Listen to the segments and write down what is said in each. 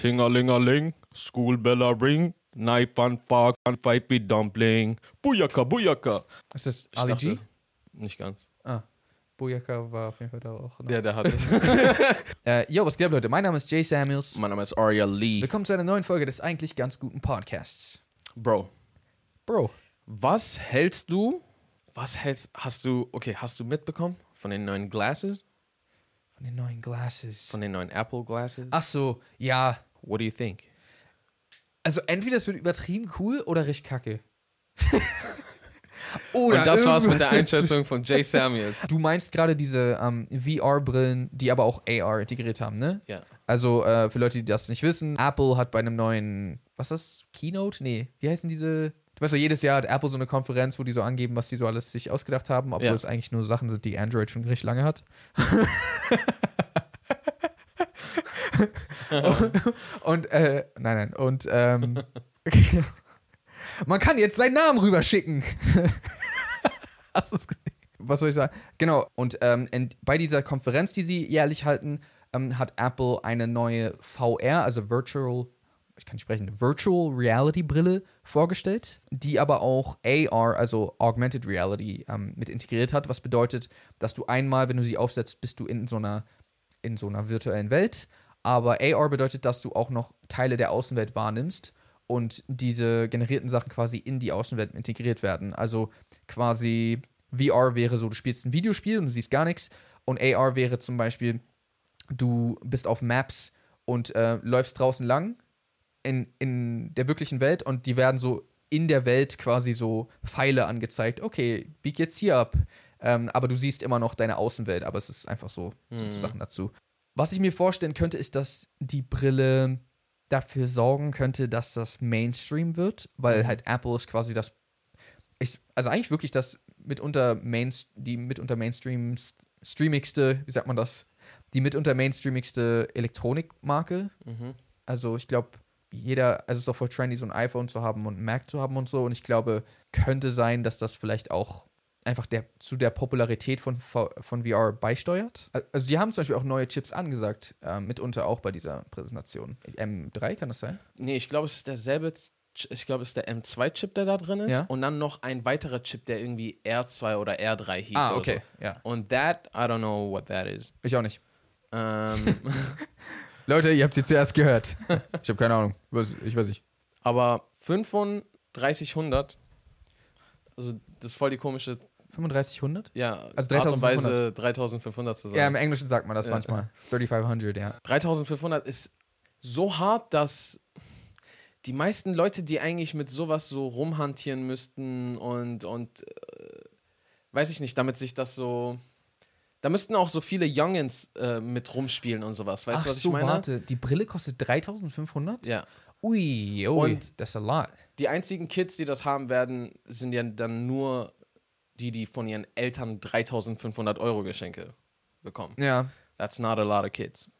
Tingalingaling, school bell a ring, knife and fork and with dumpling. Bujaka, bujaka. Ist das Ich Ali dachte- G? Nicht ganz. Ah. Bojaka war auf jeden Fall da auch. noch. Ja, der hat es. Äh, yo, was geht ab, Leute? Mein Name ist Jay Samuels. mein Name ist Arya Lee. Willkommen zu einer neuen Folge des eigentlich ganz guten Podcasts. Bro, Bro. was hältst du? Was hältst hast du? Okay, hast du mitbekommen von den neuen Glasses? Von den neuen Glasses. Von den neuen Apple Glasses? Ach so, ja. What do you think? Also entweder es wird übertrieben cool oder richtig kacke. oder Und das war's mit der Einschätzung von Jay Samuels. Du meinst gerade diese ähm, VR-Brillen, die aber auch AR integriert haben, ne? Ja. Also äh, für Leute, die das nicht wissen, Apple hat bei einem neuen, was ist das? Keynote? Nee, wie heißen diese? Du weißt ja, jedes Jahr hat Apple so eine Konferenz, wo die so angeben, was die so alles sich ausgedacht haben, obwohl Ja. es eigentlich nur Sachen sind, die Android schon richtig lange hat. und, äh, nein, nein, und, ähm, man kann jetzt seinen Namen rüberschicken. Hast du es gesehen? Was soll ich sagen? Genau, und ähm, in, bei dieser Konferenz, die sie jährlich halten, ähm, hat Apple eine neue VR, also Virtual, ich kann nicht sprechen, Virtual Reality Brille vorgestellt, die aber auch AR, also Augmented Reality, ähm, mit integriert hat, was bedeutet, dass du einmal, wenn du sie aufsetzt, bist du in so einer, in so einer virtuellen Welt, aber AR bedeutet, dass du auch noch Teile der Außenwelt wahrnimmst und diese generierten Sachen quasi in die Außenwelt integriert werden. Also quasi VR wäre so, du spielst ein Videospiel und du siehst gar nichts und AR wäre zum Beispiel, du bist auf Maps und äh, läufst draußen lang in, in der wirklichen Welt und die werden so in der Welt quasi so Pfeile angezeigt. Okay, bieg jetzt hier ab. Ähm, aber du siehst immer noch deine Außenwelt, aber es ist einfach so, so Mhm. Sachen dazu. Was ich mir vorstellen könnte, ist, dass die Brille dafür sorgen könnte, dass das Mainstream wird, weil Mhm. halt Apple ist quasi das, ist, also eigentlich wirklich das mitunter Main, die mitunter Mainstream streamigste, wie sagt man das, die mitunter mainstreamigste Elektronikmarke. Mhm. Also ich glaube, jeder, also es ist auch voll trendy, so ein iPhone zu haben und einen Mac zu haben und so. Und ich glaube, könnte sein, dass das vielleicht auch einfach der, zu der Popularität von, von VR beisteuert. Al- Also die haben zum Beispiel auch neue Chips angesagt, äh, mitunter auch bei dieser Präsentation. M3 kann das sein? Nee, ich glaube, es ist derselbe. Ch- Ich glaube, es ist der M2-Chip, der da drin ist. Ja. Und dann noch ein weiterer Chip, der irgendwie R2 oder R3 hieß. ah, okay, ja. So. Und that, I don't know what that is. Ich auch nicht. Ähm, Leute, ihr habt sie zuerst gehört. ich habe keine Ahnung. Ich weiß nicht. aber 3500, also das ist voll die komische, 3500? ja, Also Art und 3500. Weise 3500 zu sagen. Ja, im Englischen sagt man das Ja. manchmal. 3500, ja. 3500 ist so hart, dass die meisten Leute, die eigentlich mit sowas so rumhantieren müssten und, und äh, weiß ich nicht, damit sich das so. Da müssten auch so viele Youngins äh, mit rumspielen und sowas. Weißt Ach du, was so, ich meine? warte. Die Brille kostet 3500? Ja. Ui, ui. Und- das ist a lot. Die einzigen Kids, die das haben werden, sind ja dann nur die, die von ihren Eltern 3500 Euro Geschenke bekommen. Ja. That's not a lot of kids.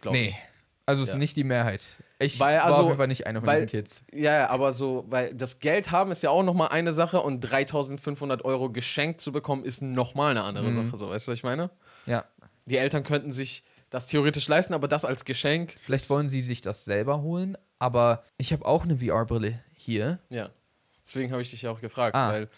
Glaub Nee. ich. Also es ist Ja. nicht die Mehrheit. Ich Weil, war also, auf jeden Fall nicht einer von weil- diesen Kids. Ja, ja, aber so, weil das Geld haben ist ja auch nochmal eine Sache und 3500 Euro geschenkt zu bekommen ist nochmal eine andere Mhm. Sache. So, weißt du, was ich meine? Ja. Die Eltern könnten sich das theoretisch leisten, aber das als Geschenk. Vielleicht wollen sie sich das selber holen, aber ich habe auch eine VR-Brille hier. Ja. Deswegen habe ich dich ja auch gefragt, Ah. weil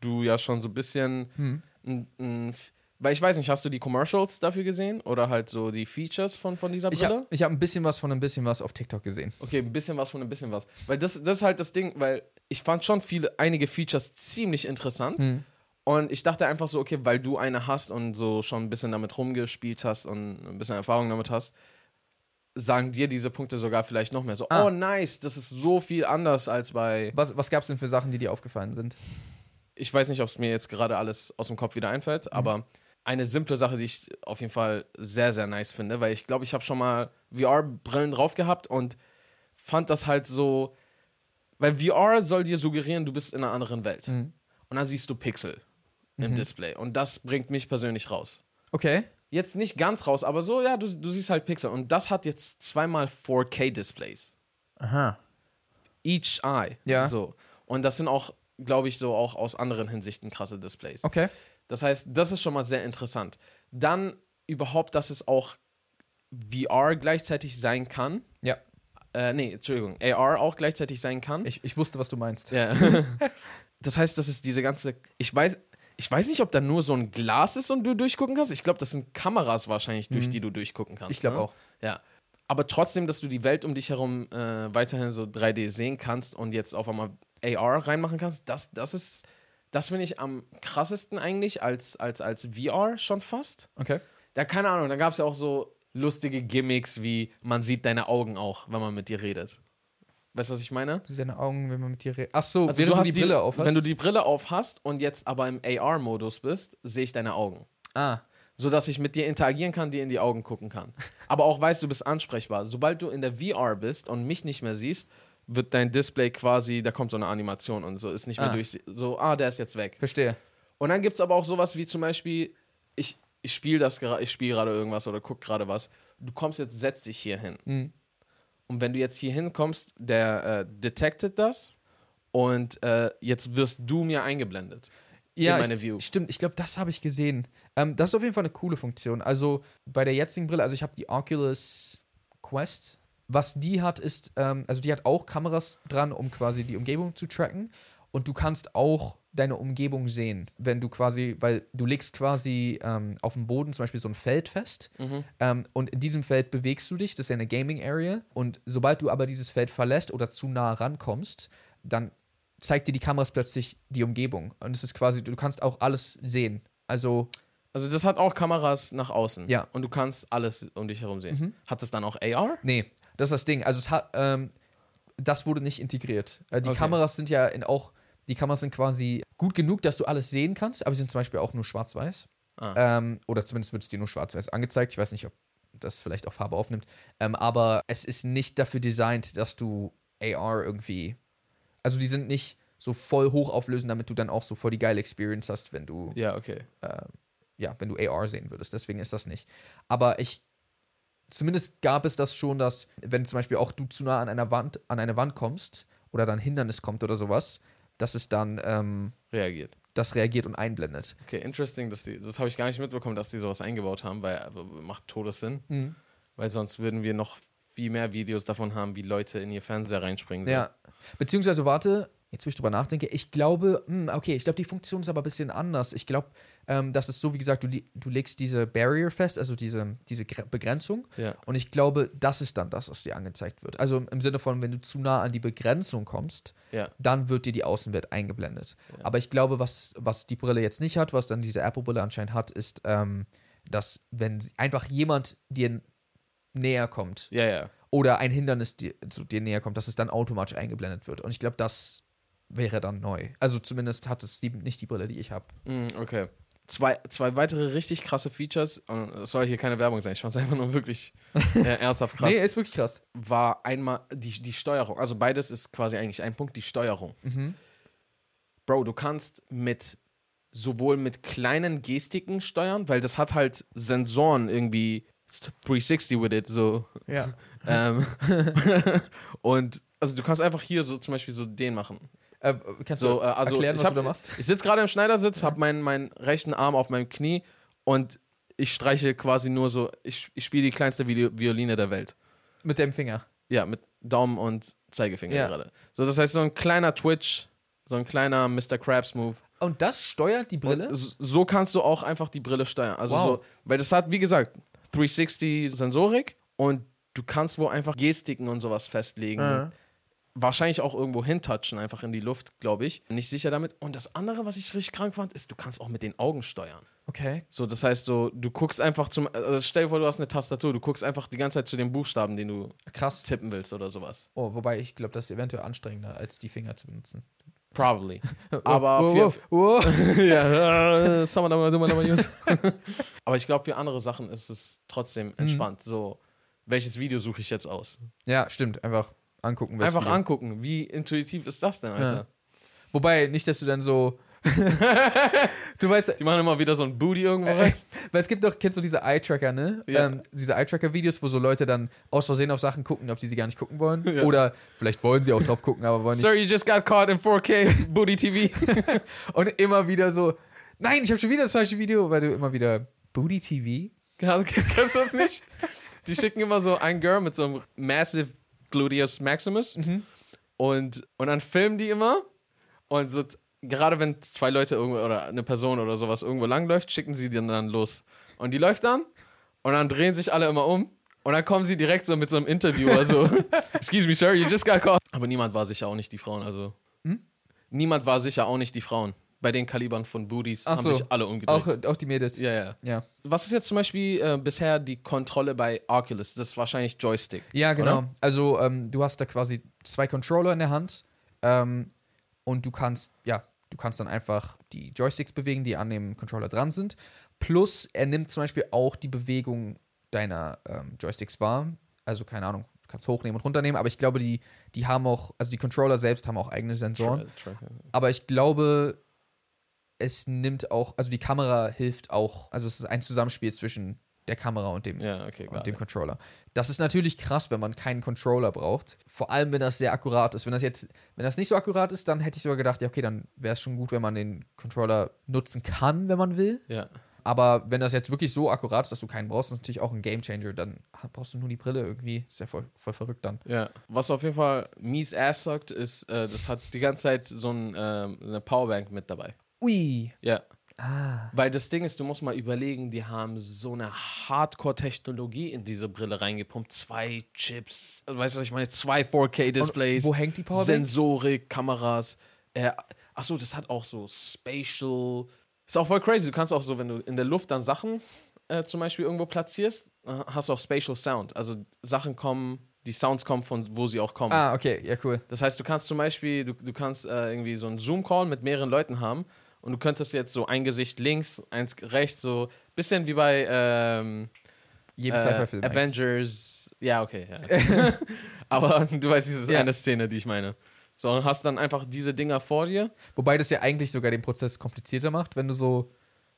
du ja schon so ein bisschen. Hm. weil ich weiß nicht, hast du die Commercials dafür gesehen? Oder halt so die Features von, von dieser Ich Brille? habe ich hab ein bisschen was von ein bisschen was auf TikTok gesehen. Okay, ein bisschen was von ein bisschen was. Weil das, das ist halt das Ding, weil ich fand schon viele, einige Features ziemlich interessant. Hm. Und ich dachte einfach so, okay, weil du eine hast und so schon ein bisschen damit rumgespielt hast und ein bisschen Erfahrung damit hast, sagen dir diese Punkte sogar vielleicht noch mehr so, Ah. oh nice, das ist so viel anders als bei, Was, was gab es denn für Sachen, die dir aufgefallen sind? Ich weiß nicht, ob es mir jetzt gerade alles aus dem Kopf wieder einfällt, aber eine simple Sache, die ich auf jeden Fall sehr, sehr nice finde, weil ich glaube, ich habe schon mal VR-Brillen drauf gehabt und fand das halt so, weil VR soll dir suggerieren, du bist in einer anderen Welt. Mhm. Und dann siehst du Pixel im Display. Und das bringt mich persönlich raus. Okay. Jetzt nicht ganz raus, aber so, ja, du, du siehst halt Pixel. Und das hat jetzt zweimal 4K-Displays. Aha. Each eye. Ja. So. Und das sind auch, glaube ich, so auch aus anderen Hinsichten krasse Displays. Okay. Das heißt, das ist schon mal sehr interessant. Dann überhaupt, dass es auch VR gleichzeitig sein kann. Ja. äh, nee, Entschuldigung, AR auch gleichzeitig sein kann. Ich, ich wusste, was du meinst. Ja. das heißt, das ist diese ganze. Ich weiß, ich weiß nicht, ob da nur so ein Glas ist und du durchgucken kannst. Ich glaube, das sind Kameras wahrscheinlich, durch die du durchgucken kannst. Ich glaube ne? auch. Ja. Aber trotzdem, dass du die Welt um dich herum äh, weiterhin so 3D sehen kannst und jetzt auf einmal AR reinmachen kannst, das, das ist, das finde ich am krassesten eigentlich als, als, als VR schon fast. Okay. Da, keine Ahnung, da gab es ja auch so lustige Gimmicks wie man sieht deine Augen auch, wenn man mit dir redet. Weißt du, was ich meine? Deine Augen, wenn man mit dir redet. Ach so, Also während du die Brille auf hast. Wenn du die Brille auf hast und jetzt aber im AR-Modus bist, sehe ich deine Augen. ah, Sodass ich mit dir interagieren kann, dir in die Augen gucken kann. Aber auch weißt, du bist ansprechbar. Sobald du in der VR bist und mich nicht mehr siehst, wird dein Display quasi, da kommt so eine Animation und so, ist nicht mehr Ah. durch. So, ah, der ist jetzt weg. verstehe. Und dann gibt es aber auch sowas wie zum Beispiel, ich, ich spiele das gerade, ich spiele gerade irgendwas oder guck gerade was. Du kommst jetzt, setz dich hier hin. Mhm. Und wenn du jetzt hier hinkommst, der äh, detected das und äh, jetzt wirst du mir eingeblendet. Ja, in meine ich, View. stimmt. Ich glaube, das habe ich gesehen. Ähm, das ist auf jeden Fall eine coole Funktion. Also bei der jetzigen Brille, also ich habe die Oculus Quest. Was die hat, ist, ähm, also die hat auch Kameras dran, um quasi die Umgebung zu tracken. Und du kannst auch deine Umgebung sehen, wenn du quasi, weil du legst quasi ähm, auf dem Boden zum Beispiel so ein Feld fest. Ähm, und in diesem Feld bewegst du dich, das ist ja eine Gaming Area. Und sobald du aber dieses Feld verlässt oder zu nah rankommst, dann zeigt dir die Kameras plötzlich die Umgebung. Und es ist quasi, du kannst auch alles sehen. Also, Also das hat auch Kameras nach außen. Ja. Mhm. Und du kannst alles um dich herum sehen. Hat es dann auch AR? nee, das ist das Ding. Also, es hat, ähm, das wurde nicht integriert. Äh, die Okay. Kameras sind ja in auch, die Kameras sind quasi gut genug, dass du alles sehen kannst, aber sie sind zum Beispiel auch nur schwarz-weiß. Ah. Ähm, oder zumindest wird es dir nur schwarz-weiß angezeigt. Ich weiß nicht, ob das vielleicht auch Farbe aufnimmt. Ähm, aber es ist nicht dafür designt, dass du AR irgendwie. Also die sind nicht so voll hochauflösend, damit du dann auch so voll die geile Experience hast, wenn du Ja, okay. ja, wenn du AR sehen würdest. Deswegen ist das nicht. Aber ich, zumindest gab es das schon, dass, wenn zum Beispiel auch du zu nah an einer Wand, an eine Wand kommst oder dann ein Hindernis kommt oder sowas, dass es dann ähm, Reagiert. das reagiert und einblendet. Okay, interesting, dass die, das habe ich gar nicht mitbekommen, dass die sowas eingebaut haben, weil äh, macht Todessinn. Mhm. Weil sonst würden wir noch viel mehr Videos davon haben, wie Leute in ihr Fernseher reinspringen. Ja. Beziehungsweise, warte, jetzt wo ich drüber nachdenke, ich glaube, hm, okay, ich glaube, die Funktion ist aber ein bisschen anders. Ich glaube, ähm, das ist so, wie gesagt, du, du legst diese Barrier fest, also diese, diese Gre- Begrenzung. Ja. Und ich glaube, das ist dann das, was dir angezeigt wird. Also im Sinne von, wenn du zu nah an die Begrenzung kommst, Ja. dann wird dir die Außenwelt eingeblendet. Aber ich glaube, was, was die Brille jetzt nicht hat, was dann diese Apple-Brille anscheinend hat, ist, ähm, dass wenn einfach jemand dir näher kommt Ja, ja. oder ein Hindernis dir, zu dir näher kommt, dass es dann automatisch eingeblendet wird. Und ich glaube, das wäre dann neu. Also zumindest hat es die, nicht die Brille, die ich habe. Mm, okay. Zwei, zwei weitere richtig krasse Features, äh, es soll hier keine Werbung sein, ich fand es einfach nur wirklich äh, ernsthaft krass. Nee, ist wirklich krass. war einmal die, die Steuerung. Also beides ist quasi eigentlich ein Punkt, die Steuerung. Bro, du kannst mit sowohl mit kleinen Gestiken steuern, weil das hat halt Sensoren irgendwie it's 360 with it, so. Ja. ähm, und also du kannst einfach hier so zum Beispiel so den machen. Äh, kannst So, du äh, also erklären, ich was hab- du da machst? Ich sitze gerade im Schneidersitz, habe meinen, meinen rechten Arm auf meinem Knie und ich streiche quasi nur so, ich, ich spiele die kleinste Video Violine der Welt. Mit dem Finger. Ja, mit Daumen und Zeigefinger Ja. gerade. So, das heißt, so ein kleiner Twitch, so ein kleiner Mr. Krabs-Move. Und das steuert die Brille? So so kannst du auch einfach die Brille steuern. Also Wow. so, weil das hat, wie gesagt, 360 Sensorik und du kannst wo einfach Gestiken und sowas festlegen. Ja. Wahrscheinlich auch irgendwo hintouchen, einfach in die Luft, glaube ich. Nicht sicher damit. Und das andere, was ich richtig krank fand, ist, du kannst auch mit den Augen steuern. Okay. So, das heißt so, du guckst einfach zum, also stell dir vor, du hast eine Tastatur, du guckst einfach die ganze Zeit zu den Buchstaben, den du Krass. tippen willst oder sowas. Oh, wobei ich glaube, das ist eventuell anstrengender, als die Finger zu benutzen. Probably. Aber. Aber ich glaube, für andere Sachen ist es trotzdem Mhm. entspannt. So, welches Video suche ich jetzt aus? Ja, stimmt. Einfach angucken. welches Einfach angucken. Wie intuitiv ist das denn, Alter? Wobei, nicht, dass du dann so. du weißt, Die machen immer wieder so ein Booty irgendwo rein. weil es gibt doch, kennst du diese Eye-Tracker, ne? Ja. Ähm, diese Eye-Tracker-Videos, wo so Leute dann aus Versehen auf Sachen gucken, auf die sie gar nicht gucken wollen. Ja. Oder vielleicht wollen sie auch drauf gucken, aber wollen nicht. Sir, you just got caught in 4K Booty TV. Und immer wieder so, nein, ich habe schon wieder das falsche Video, weil du immer wieder Booty TV. Kennst du das nicht? Die schicken immer so ein Girl mit so einem massive Gluteus Maximus. Mhm. Und, und dann filmen die immer. Und so, gerade wenn zwei Leute irgendwo oder eine Person oder sowas irgendwo langläuft, schicken sie den dann los. Und die läuft dann und dann drehen sich alle immer um. Und dann kommen sie direkt so mit so einem Interviewer so, excuse me, sir, you just got caught. Aber niemand war sicher auch nicht die Frauen, also. Hm? Niemand war sicher auch nicht die Frauen. Bei den Kalibern von Booties Ach haben so. sich alle umgedreht. Auch, auch die Mädels. ja, ja. Ja. Was ist jetzt zum Beispiel äh, bisher die Kontrolle bei Oculus? Das ist wahrscheinlich Joystick. Ja, genau. Oder? Also ähm, du hast da quasi zwei Controller in der Hand ähm, und du kannst, ja, du kannst dann einfach die Joysticks bewegen, die an dem Controller dran sind. Plus er nimmt zum Beispiel auch die Bewegung deiner ähm, Joysticks wahr. Also keine Ahnung, du kannst hochnehmen und runternehmen, aber ich glaube, die, die haben auch, also die Controller selbst haben auch eigene Sensoren. Tra- Tracker. Aber ich glaube, es nimmt auch, also die Kamera hilft auch, also es ist ein Zusammenspiel zwischen der Kamera und dem, Ja, okay, und dem. Controller. Das ist natürlich krass, wenn man keinen Controller braucht. Vor allem, wenn das sehr akkurat ist. Wenn das jetzt, wenn das nicht so akkurat ist, dann hätte ich sogar gedacht, ja, okay, dann wäre es schon gut, wenn man den Controller nutzen kann, wenn man will. Ja. Aber wenn das jetzt wirklich so akkurat ist, dass du keinen brauchst, ist natürlich auch ein Gamechanger. Dann brauchst du nur die Brille irgendwie. Ist ja voll, voll verrückt dann. Ja, was auf jeden Fall mies ass sagt, ist, äh, das hat die ganze Zeit so ein, ähm, eine Powerbank mit dabei. Ui. Ja. Ah. Weil das Ding ist, du musst mal überlegen, die haben so eine Hardcore-Technologie in diese Brille reingepumpt. Zwei Chips, weißt du, was ich meine? Zwei 4K-Displays. wo hängt die Powerbank? Sensorik, Kameras. Äh, achso, das hat auch so Spatial. Ist auch voll crazy. Du kannst auch so, wenn du in der Luft dann Sachen äh, zum Beispiel irgendwo platzierst, äh, hast du auch Spatial Sound. Also Sachen kommen, die Sounds kommen von wo sie auch kommen. Ah, okay, ja, cool. Das heißt, du kannst zum Beispiel, du, du kannst äh, irgendwie so einen Zoom-Call mit mehreren Leuten haben und du könntest jetzt so ein Gesicht links, eins rechts, so bisschen wie bei ähm, Jedem äh, eigentlich. Avengers. Ja, okay, ja. Aber du weißt, diese Ja. eine Szene, die ich meine. So, und hast dann einfach diese Dinger vor dir. Wobei das ja eigentlich sogar den Prozess komplizierter macht, wenn du so.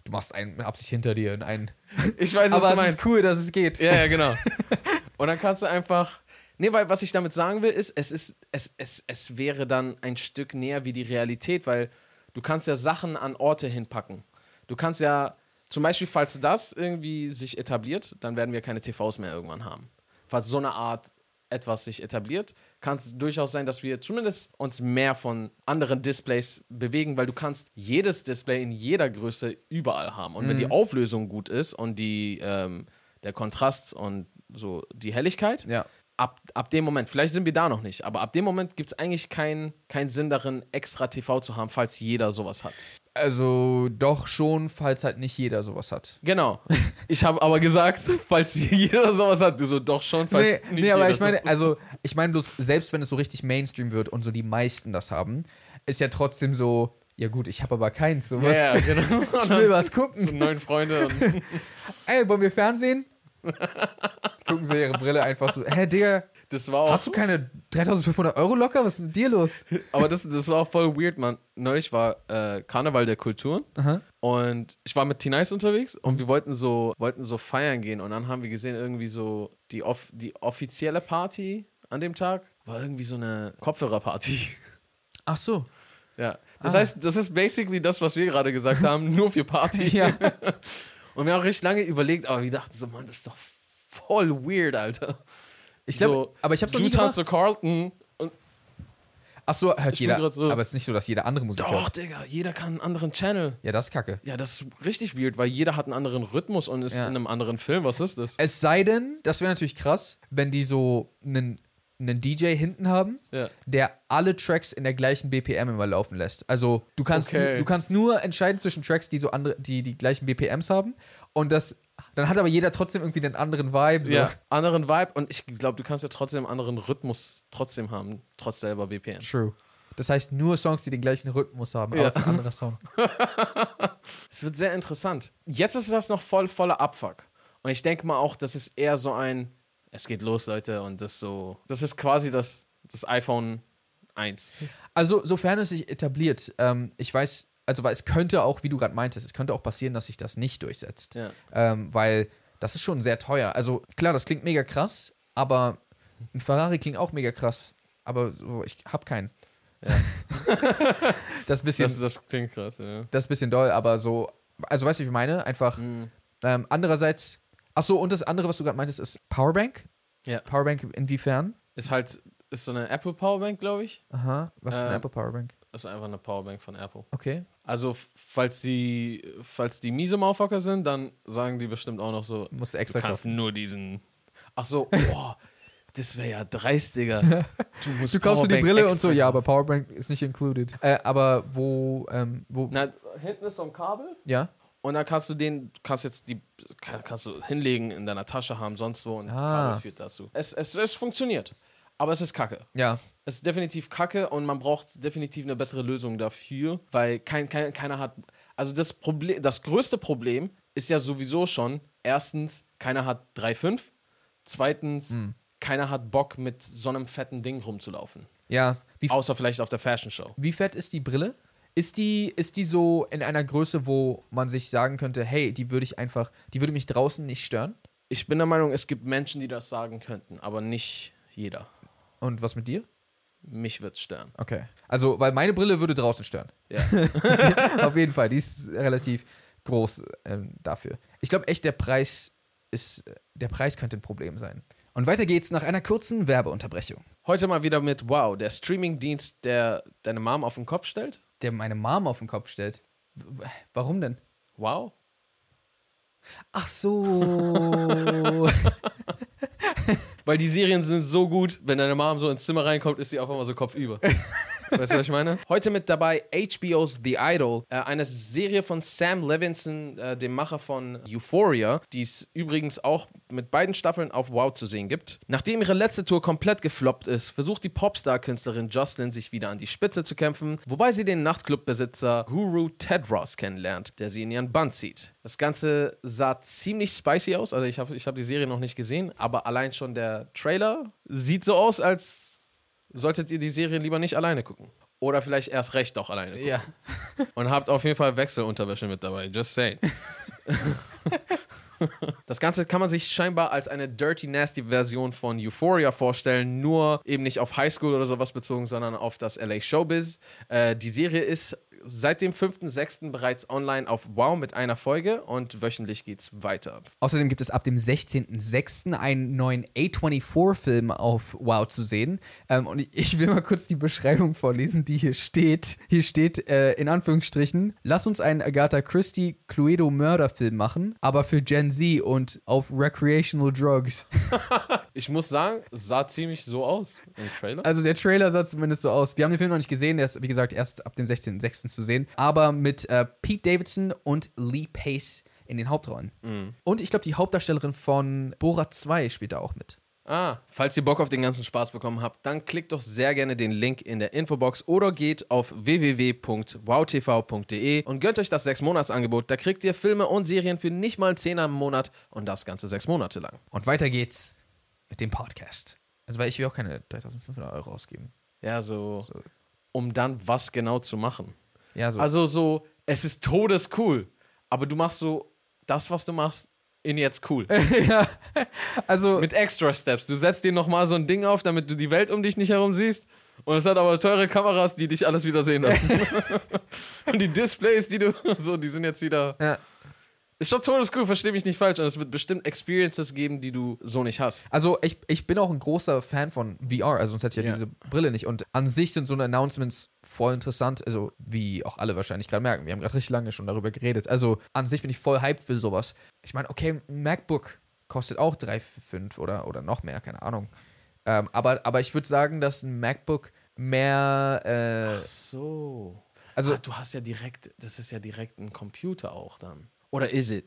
Du machst einen mit Absicht hinter dir in einen. Ich weiß, was Aber du es meinst. ist cool, dass es geht. Ja, ja, genau. Und dann kannst du einfach. Nee, weil was ich damit sagen will, ist, es ist, es, es, es wäre dann ein Stück näher wie die Realität, weil du kannst ja Sachen an Orte hinpacken. Du kannst ja, zum Beispiel, falls das irgendwie sich etabliert, dann werden wir keine TVs mehr irgendwann haben. Falls so eine Art etwas sich etabliert, kann es durchaus sein, dass wir zumindest uns mehr von anderen Displays bewegen, weil du kannst jedes Display in jeder Größe überall haben. Und wenn die Auflösung gut ist und die, ähm, der Kontrast und so die Helligkeit, Ja. Ab, ab dem Moment, vielleicht sind wir da noch nicht, aber ab dem Moment gibt es eigentlich keinen keinen Sinn darin, extra TV zu haben, falls jeder sowas hat. Also doch schon, falls halt nicht jeder sowas hat. Genau. Ich habe aber gesagt, falls jeder sowas hat, du so doch schon, falls Nee, nicht nee aber jeder ich meine, so. also ich meine bloß, selbst wenn es so richtig Mainstream wird und so die meisten das haben, ist ja trotzdem so, ja gut, ich habe aber keins. So Ja, ja, genau. Ich will was gucken. So neun Freunde. Und Ey, wollen wir Fernsehen? Jetzt gucken sie ihre Brille einfach so. Hä, Digga, das war auch. hast du keine 3500 Euro locker? Was ist mit dir los? Aber das, das war auch voll weird, man. Neulich war äh, Karneval der Kulturen Aha. und ich war mit T-Nice unterwegs und wir wollten so, wollten so feiern gehen und dann haben wir gesehen, irgendwie so die, off die offizielle Party an dem Tag war irgendwie so eine Kopfhörerparty. Ach so. Ja. Das heißt, das ist basically das, was wir gerade gesagt haben, nur für Party. Ja. Und wir haben auch richtig lange überlegt, aber wir dachten so, Mann, das ist doch voll weird, Alter. Ich glaube, so, aber ich hab's noch Du nie tanzt so Carlton und Ach so, hört Ich jeder. so- Aber es ist nicht so, dass jeder andere Musik doch, hört. Digga, jeder kann einen anderen Channel. Ja, das ist kacke. Ja, das ist richtig weird, weil jeder hat einen anderen Rhythmus und ist Ja. in einem anderen Film. Was ist das? Es sei denn, das wäre natürlich krass, wenn die so einen, einen DJ hinten haben, Ja. der alle Tracks in der gleichen BPM immer laufen lässt. Also du kannst, Okay. du kannst nur entscheiden zwischen Tracks, die so andere, die die gleichen BPMs haben und das, dann hat aber jeder trotzdem irgendwie einen anderen Vibe. So. Ja, anderen Vibe und ich glaube, du kannst ja trotzdem einen anderen Rhythmus trotzdem haben, trotz selber BPM. True. Das heißt nur Songs, die den gleichen Rhythmus haben, aber Ja. es ist ein anderer Song. Es wird sehr interessant. Jetzt ist das noch voll voller Abfuck. Und ich denke mal auch, das ist eher so ein, es geht los, Leute, und das so, das ist quasi das, das iPhone 1. Also, sofern es sich etabliert, ähm, ich weiß, also weil es könnte auch, wie du gerade meintest, es könnte auch passieren, dass sich das nicht durchsetzt. Ja. Ähm, weil das ist schon sehr teuer. Also klar, das klingt mega krass, aber ein Ferrari klingt auch mega krass. Aber so, ich hab keinen. das ist ein bisschen, Das, das, das klingt krass, ja. ist ein bisschen doll, aber so, also weißt du, wie ich meine? Einfach, Mhm. ähm, andererseits, ach so, und das andere, was du gerade meintest, ist Powerbank. Ja. Powerbank inwiefern? Ist halt, ist so eine Apple Powerbank, glaube ich. Aha. Was ist eine Ähm, Apple Powerbank? Ist einfach eine Powerbank von Apple. Okay. Also, falls die, falls die miese Motherfucker sind, dann sagen die bestimmt auch noch so, Musst du du extra kannst kaufen. nur diesen. Ach so, boah, das wäre ja dreist, Digga. Du musst Du kaufst dir die Brille und so, ja, aber. Powerbank ist nicht included. Äh, aber wo, ähm, wo, Na, hinten ist so ein Kabel ja? Und dann kannst du den, kannst jetzt die, kann, kannst du hinlegen, in deiner Tasche haben, sonst wo und Ah. Kabel führt dazu. Es, es, es funktioniert, aber es ist kacke. Ja. Es ist definitiv kacke und man braucht definitiv eine bessere Lösung dafür, weil kein, kein, keiner hat. Also das Problem, das größte Problem ist ja sowieso schon, erstens, keiner hat 3,5. Zweitens, Hm. keiner hat Bock, mit so einem fetten Ding rumzulaufen. Ja. Wie, Außer vielleicht auf der Fashion Show. wie fett ist die Brille? Ist die, ist die so in einer Größe, wo man sich sagen könnte, hey, die würde ich einfach, die würde mich draußen nicht stören? Ich bin der Meinung, es gibt Menschen, die das sagen könnten, aber nicht jeder. Und was mit dir? Mich wird's stören. Okay. Also, weil meine Brille würde draußen stören. Ja. Auf jeden Fall, die ist relativ groß ähm, dafür. Ich glaube echt, der Preis ist, der Preis könnte ein Problem sein. Und weiter geht's nach einer kurzen Werbeunterbrechung, Heute mal wieder mit Wow, der Streaming-Dienst, der deine Mom auf den Kopf stellt. Der meine Mom auf den Kopf stellt. Warum denn? Wow. Ach so. Weil die Serien sind so gut, wenn deine Mom so ins Zimmer reinkommt, ist sie auf einmal so kopfüber. weißt du, was ich meine? Heute mit dabei HBO's The Idol, äh, eine Serie von Sam Levinson, äh, dem Macher von Euphoria, die es übrigens auch mit beiden Staffeln auf Wow zu sehen gibt. Nachdem ihre letzte Tour komplett gefloppt ist, versucht die Popstar-Künstlerin Jocelyn sich wieder an die Spitze zu kämpfen, wobei sie den Nachtclubbesitzer Guru Ted Ross kennenlernt, der sie in ihren Band zieht. Das Ganze sah ziemlich spicy aus, also ich habe ich hab die Serie noch nicht gesehen, aber allein schon der Trailer sieht so aus, als solltet ihr die Serie lieber nicht alleine gucken. Oder vielleicht erst recht doch alleine gucken. ja. Und habt auf jeden Fall Wechselunterwäsche mit dabei. Just saying. Das Ganze kann man sich scheinbar als eine Dirty Nasty Version von Euphoria vorstellen, nur eben nicht auf Highschool oder sowas bezogen, sondern auf das LA Showbiz. Äh, die Serie ist seit dem 5.6. bereits online auf Wow mit einer Folge und wöchentlich geht's weiter. Außerdem gibt es ab dem 16.06. einen neuen A24-Film auf Wow zu sehen. Ähm, und ich- will mal kurz die Beschreibung vorlesen, die hier steht. Hier steht äh, in Anführungsstrichen: Lass uns einen Agatha Christie Cluedo-Mörderfilm machen, aber für Gen Z und auf recreational drugs. Ich muss sagen, es sah ziemlich so aus im Trailer. Also der Trailer sah zumindest so aus. Wir haben den Film noch nicht gesehen, der ist, wie gesagt, erst ab dem 16.06. zu sehen. Aber mit äh, Pete Davidson und Lee Pace in den Hauptrollen. Und ich glaube, die Hauptdarstellerin von Borat 2 spielt da auch mit. Ah, falls ihr Bock auf den ganzen Spaß bekommen habt, dann klickt doch sehr gerne den Link in der Infobox oder geht auf www.wowtv.de und gönnt euch das 6-Monats-Angebot. Da kriegt ihr Filme und Serien für nicht mal 10 im Monat und das Ganze 6 Monate lang. Und weiter geht's mit dem Podcast. Also, weil ich will auch keine 3500 Euro ausgeben. Ja, so, um dann was genau zu machen. Ja, so. Also so, es ist todescool, aber du machst so das, was du machst, in jetzt cool. ja. Also, Mit extra Steps. Du setzt dir nochmal so ein Ding auf, damit du die Welt um dich nicht herum siehst. Und es hat aber teure Kameras, die dich alles wieder sehen lassen. und die Displays, die du, so, die sind jetzt wieder. ja. Ist schon todescool, versteh mich nicht falsch. Und es wird bestimmt Experiences geben, die du so nicht hast. Also ich, ich bin auch ein großer Fan von VR, also sonst hätte ich ja, Ja. diese Brille nicht. Und an sich sind so eine Announcements voll interessant, also wie auch alle wahrscheinlich gerade merken. Wir haben gerade richtig lange schon darüber geredet. Also an sich bin ich voll hyped für sowas. Ich meine, okay, ein MacBook kostet auch 3, 5 oder, oder noch mehr, keine Ahnung. Ähm, aber, aber ich würde sagen, dass ein MacBook mehr, äh, So. also, ah, du hast ja direkt, das ist ja direkt ein Computer auch dann. Oder is it?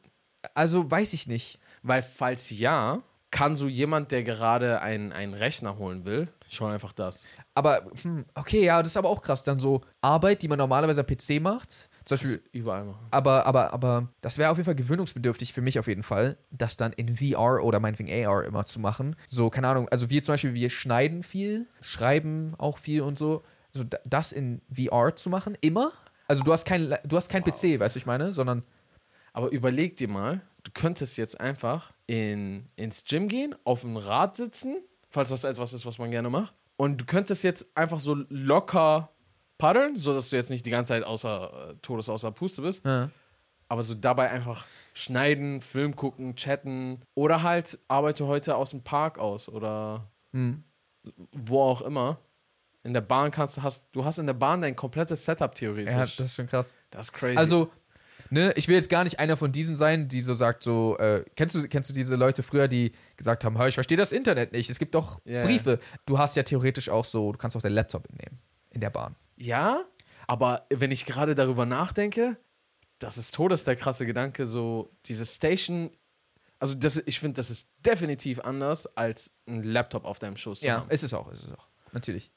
also weiß ich nicht. Weil falls ja, kann so jemand, der gerade einen, einen Rechner holen will, schon einfach das. Aber, hm, okay, ja, das ist aber auch krass. Dann so Arbeit, die man normalerweise am PC macht. Zum Beispiel überall machen. Aber, aber, aber das wäre auf jeden Fall gewöhnungsbedürftig für mich auf jeden Fall, das dann in VR oder meinetwegen AR immer zu machen. So, keine Ahnung, also wir zum Beispiel, wir schneiden viel, schreiben auch viel und so. So, da- das in VR zu machen, immer. Also du hast kein, du hast kein PC, weißt du, ich meine, sondern Aber überleg dir mal, du könntest jetzt einfach in, ins Gym gehen, auf dem Rad sitzen, falls das etwas ist, was man gerne macht. Und du könntest jetzt einfach so locker paddeln, sodass du jetzt nicht die ganze Zeit außer äh, Todes außer Puste bist. Ja. Aber so dabei einfach schneiden, Film gucken, chatten. Oder halt arbeite heute aus dem Park aus oder wo auch immer. In der Bahn kannst du hast du hast in der Bahn dein komplettes Setup theoretisch. Ja, das ist schon krass. das ist crazy. Also, ne, ich will jetzt gar nicht einer von diesen sein, die so sagt, so, äh, kennst du, kennst du diese Leute früher, die gesagt haben, hör, ich verstehe das Internet nicht, es gibt doch Ja, Briefe. Du hast ja theoretisch auch so, du kannst auch deinen Laptop mitnehmen in der Bahn. ja, aber wenn ich gerade darüber nachdenke, das ist todes der krasse Gedanke, so diese Station. Also das, ich finde, das ist definitiv anders als ein Laptop auf deinem Schoß zu Ja, haben. ist es auch, ist es auch. Natürlich.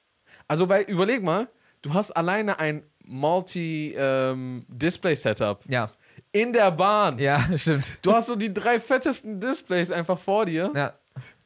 Also weil, überleg mal, du hast alleine ein Multi-Display-Setup Ja, in der Bahn. ja, stimmt. Du hast so die drei fettesten Displays einfach vor dir. Ja.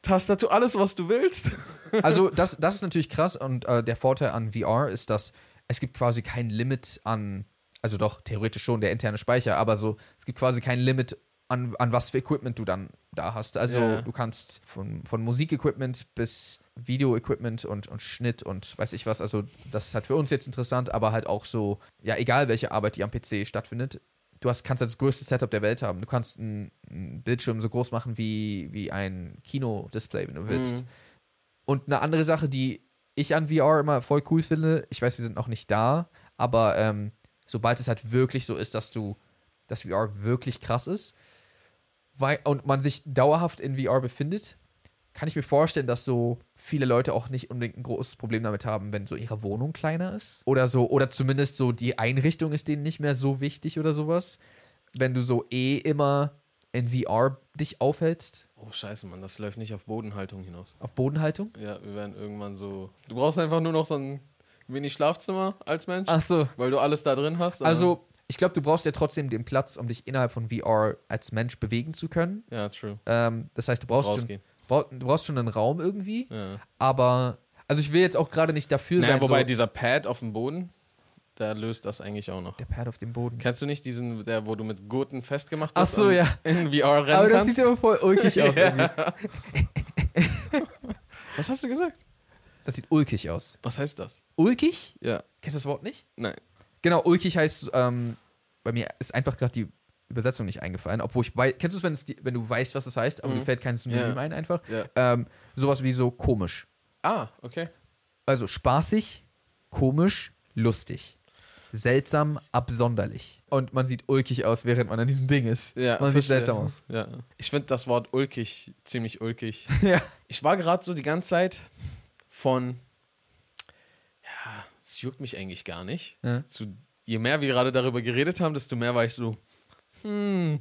Tastatur, alles, was du willst. Also, das, das ist natürlich krass und äh, der Vorteil an VR ist, dass es gibt quasi kein Limit an, also doch, theoretisch schon der interne Speicher, aber so, es gibt quasi kein Limit an, an was für Equipment du dann da hast. Also, Ja. du kannst von, von Musikequipment bis Videoequipment und, und Schnitt und weiß ich was, also das ist halt für uns jetzt interessant, aber halt auch so, ja, egal welche Arbeit, die am PC stattfindet, du hast, kannst halt das größte Setup der Welt haben. Du kannst einen, einen Bildschirm so groß machen wie, wie ein Kinodisplay, wenn du willst. Mhm. Und eine andere Sache, die ich an VR immer voll cool finde, ich weiß, wir sind noch nicht da, aber ähm, sobald es halt wirklich so ist, dass du, dass VR wirklich krass ist weil, und man sich dauerhaft in VR befindet, kann ich mir vorstellen, dass so viele Leute auch nicht unbedingt ein großes Problem damit haben, wenn so ihre Wohnung kleiner ist. Oder so, oder zumindest so die Einrichtung ist denen nicht mehr so wichtig oder sowas. Wenn du so eh immer in VR dich aufhältst, Oh, scheiße, Mann, das läuft nicht auf Bodenhaltung hinaus. auf Bodenhaltung. Ja, wir werden irgendwann so. Du brauchst einfach nur noch so ein wenig Schlafzimmer als Mensch, Ach so. weil du alles da drin hast. Also, ich glaube, du brauchst ja trotzdem den Platz, um dich innerhalb von VR als Mensch bewegen zu können. Ja, true. Ähm, das heißt, du brauchst, schon, du brauchst schon einen Raum irgendwie, Ja. aber also ich will jetzt auch gerade nicht dafür Naja, sein, wobei so, dieser Pad auf dem Boden, der löst das eigentlich auch noch. der Pad auf dem Boden. Kennst du nicht diesen, der, wo du mit Gurten festgemacht Ach bist so, ja. in VR rennen Aber das kannst? sieht aber voll ulkig aus. irgendwie. Was hast du gesagt? Das sieht ulkig aus. Was heißt das? Ulkig? Ja. Kennst du das Wort nicht? Nein. Genau, ulkig heißt, ähm, bei mir ist einfach gerade die Übersetzung nicht eingefallen, obwohl ich weiß, kennst du es, wenn, du weißt, was es heißt, aber Mhm. dir fällt kein Synonym Ja. ein einfach? Ja. Ähm, sowas wie so komisch. Ah, okay. Also spaßig, komisch, lustig. Seltsam, absonderlich. Und man sieht ulkig aus, während man an diesem Ding ist. Ja, man sieht verstehe. seltsam aus. Ja. Ich finde das Wort ulkig ziemlich ulkig. ja. Ich war gerade so die ganze Zeit von, ja, es juckt mich eigentlich gar nicht. Ja. Zu, je mehr wir gerade darüber geredet haben, desto mehr war ich so, hm.